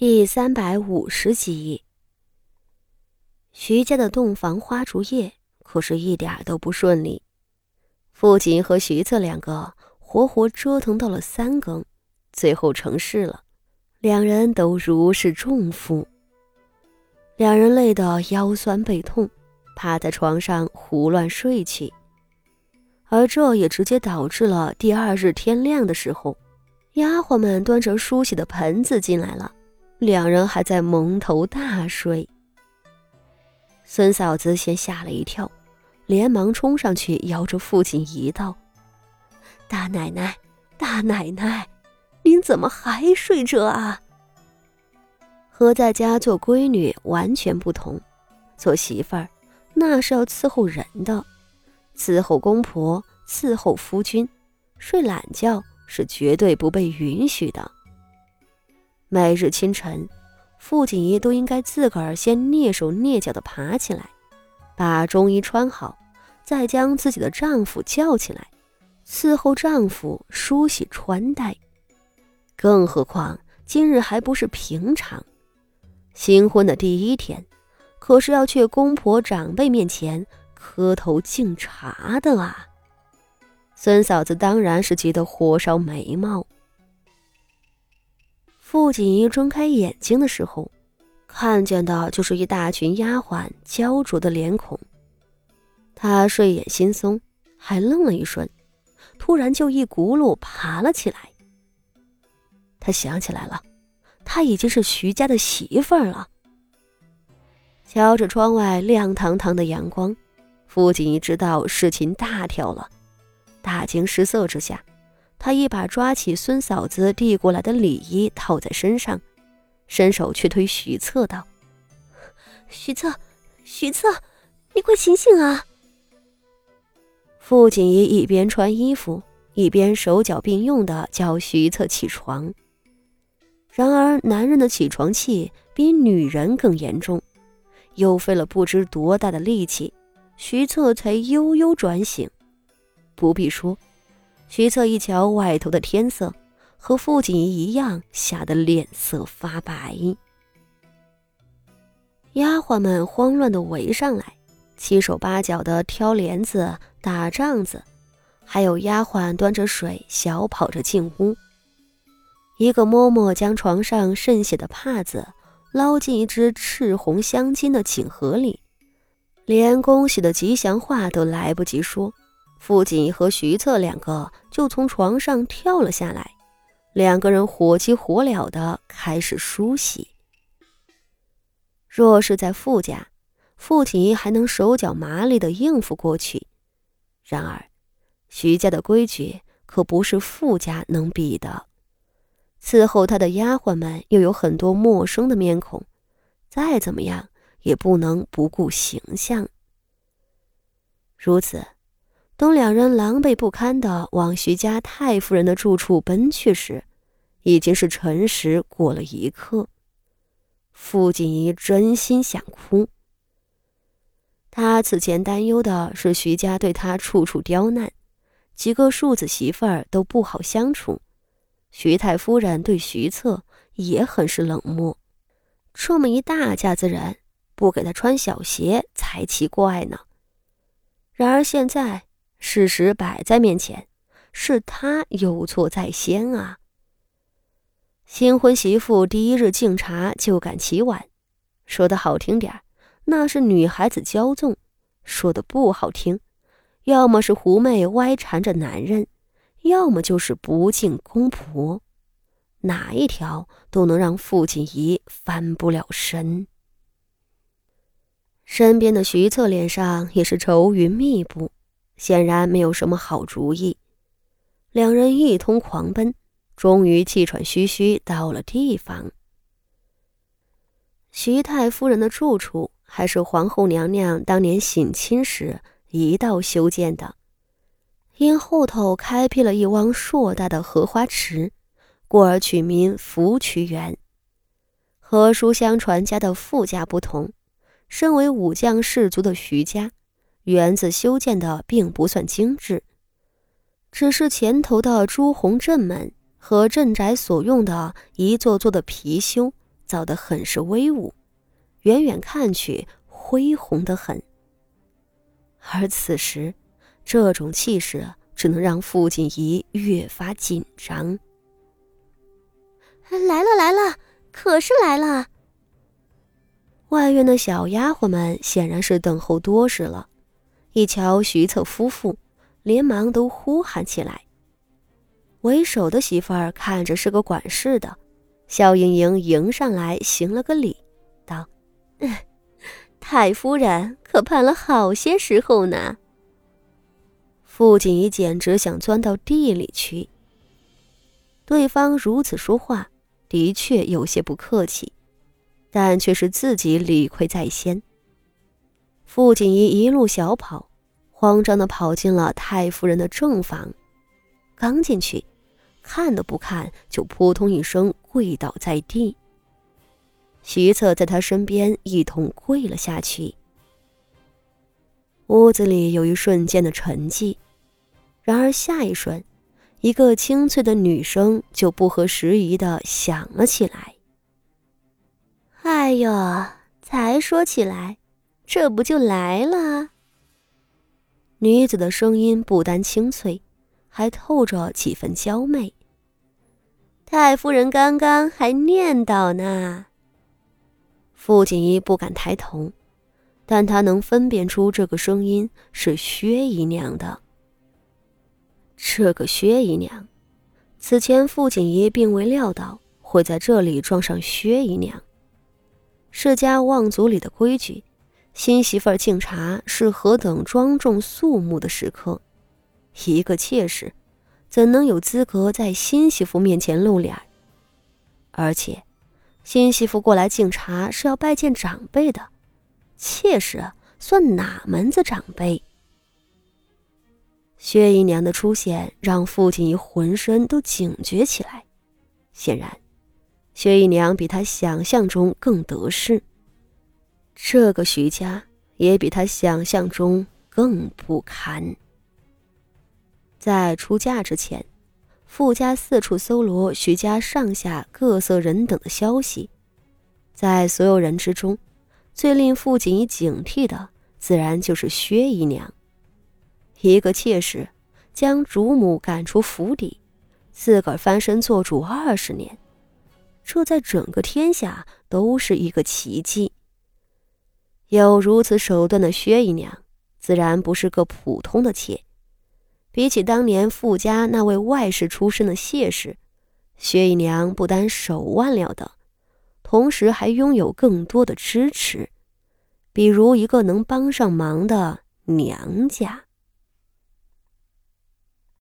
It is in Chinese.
第三百五十集，徐家的洞房花烛夜可是一点都不顺利。父亲和徐策两个活活折腾到了三更，最后成事了。两人都如释重负，两人累得腰酸背痛，趴在床上胡乱睡去。而这也直接导致了第二日天亮的时候，丫鬟们端着梳洗的盆子进来了。两人还在蒙头大睡，孙嫂子先吓了一跳，连忙冲上去摇着父亲一道：“大奶奶，大奶奶，您怎么还睡着啊？”和在家做闺女完全不同，做媳妇儿那是要伺候人的，伺候公婆，伺候夫君，睡懒觉是绝对不被允许的。每日清晨，傅锦仪都应该自个儿先蹑手蹑脚地爬起来，把中衣穿好，再将自己的丈夫叫起来，伺候丈夫梳洗穿戴。更何况今日还不是平常，新婚的第一天，可是要去公婆长辈面前磕头敬茶的啊！孙嫂子当然是急得火烧眉毛。傅锦衣睁开眼睛的时候，看见的就是一大群丫鬟焦灼的脸孔。他睡眼惺忪，还愣了一瞬，突然就一骨碌爬了起来。他想起来了，他已经是徐家的媳妇儿了。瞧着窗外亮堂堂的阳光，傅锦衣知道事情大条了，大惊失色之下。他一把抓起孙嫂子递过来的礼衣，套在身上，伸手去推徐策道：“徐策，徐策，你快醒醒啊！”傅锦仪一边穿衣服，一边手脚并用的叫徐策起床。然而，男人的起床气比女人更严重，又费了不知多大的力气，徐策才悠悠转醒。不必说。徐策一瞧外头的天色，和傅锦仪一样，吓得脸色发白。丫鬟们慌乱地围上来，七手八脚地挑帘子、打帐子，还有丫鬟端着水小跑着进屋。一个嬷嬷将床上渗血的帕子捞进一只赤红镶金的锦盒里，连恭喜的吉祥话都来不及说。傅锦和徐策两个就从床上跳了下来，两个人火急火燎的开始梳洗。若是在傅家，傅锦还能手脚麻利的应付过去；然而，徐家的规矩可不是傅家能比的。伺候他的丫鬟们又有很多陌生的面孔，再怎么样也不能不顾形象。如此。等两人狼狈不堪的往徐家太夫人的住处奔去时，已经是辰时过了一刻。傅锦仪真心想哭。他此前担忧的是徐家对他处处刁难，几个庶子媳妇儿都不好相处，徐太夫人对徐策也很是冷漠。这么一大家子人，不给他穿小鞋才奇怪呢。然而现在。事实摆在面前，是他有错在先啊！新婚媳妇第一日敬茶就敢起晚，说的好听点那是女孩子骄纵；说的不好听，要么是狐媚歪缠着男人，要么就是不敬公婆，哪一条都能让傅锦仪翻不了身。身边的徐策脸上也是愁云密布。显然没有什么好主意，两人一通狂奔，终于气喘吁吁到了地方。徐太夫人的住处还是皇后娘娘当年省亲时一道修建的，因后头开辟了一汪硕大的荷花池，故而取名福渠园。和书香传家的傅家不同，身为武将士族的徐家。园子修建的并不算精致，只是前头的朱红镇门和镇宅所用的一座座的貔貅，造得很是威武，远远看去恢宏的很。而此时，这种气势只能让傅锦仪越发紧张。来了来了，可是来了！外院的小丫鬟们显然是等候多时了，一瞧徐策夫妇，连忙都呼喊起来。为首的媳妇儿看着是个管事的，笑盈盈迎上来行了个礼，道：“太夫人可盼了好些时候呢。”傅锦仪简直想钻到地里去。对方如此说话，的确有些不客气，但却是自己理亏在先。傅锦仪一路小跑，慌张的跑进了太夫人的正房，刚进去。看都不看，就扑通一声跪倒在地。徐策在他身边一同跪了下去。屋子里有一瞬间的沉寂，然而下一瞬，一个清脆的女声就不合时宜的响了起来：“哎呦，才说起来，这不就来了？”女子的声音不单清脆，还透着几分娇媚。太夫人刚刚还念叨呢。傅锦衣不敢抬头，但他能分辨出这个声音是薛姨娘的。这个薛姨娘，此前傅锦衣并未料到会在这里撞上薛姨娘。世家望族里的规矩，新媳妇敬茶是何等庄重肃穆的时刻，一个妾室。怎能有资格在新媳妇面前露脸？而且，新媳妇过来敬茶是要拜见长辈的，妾室算哪门子长辈？薛姨娘的出现让傅锦仪浑身都警觉起来。显然，薛姨娘比他想象中更得势。这个徐家也比他想象中更不堪。在出嫁之前，傅家四处搜罗徐家上下各色人等的消息。在所有人之中，最令傅锦衣警惕的，自然就是薛姨娘。一个妾室将主母赶出府邸，自个儿翻身做主二十年，这在整个天下都是一个奇迹。有如此手段的薛姨娘，自然不是个普通的妾。比起当年傅家那位外室出身的谢氏，薛姨娘不单手腕了得，同时还拥有更多的支持，比如一个能帮上忙的娘家。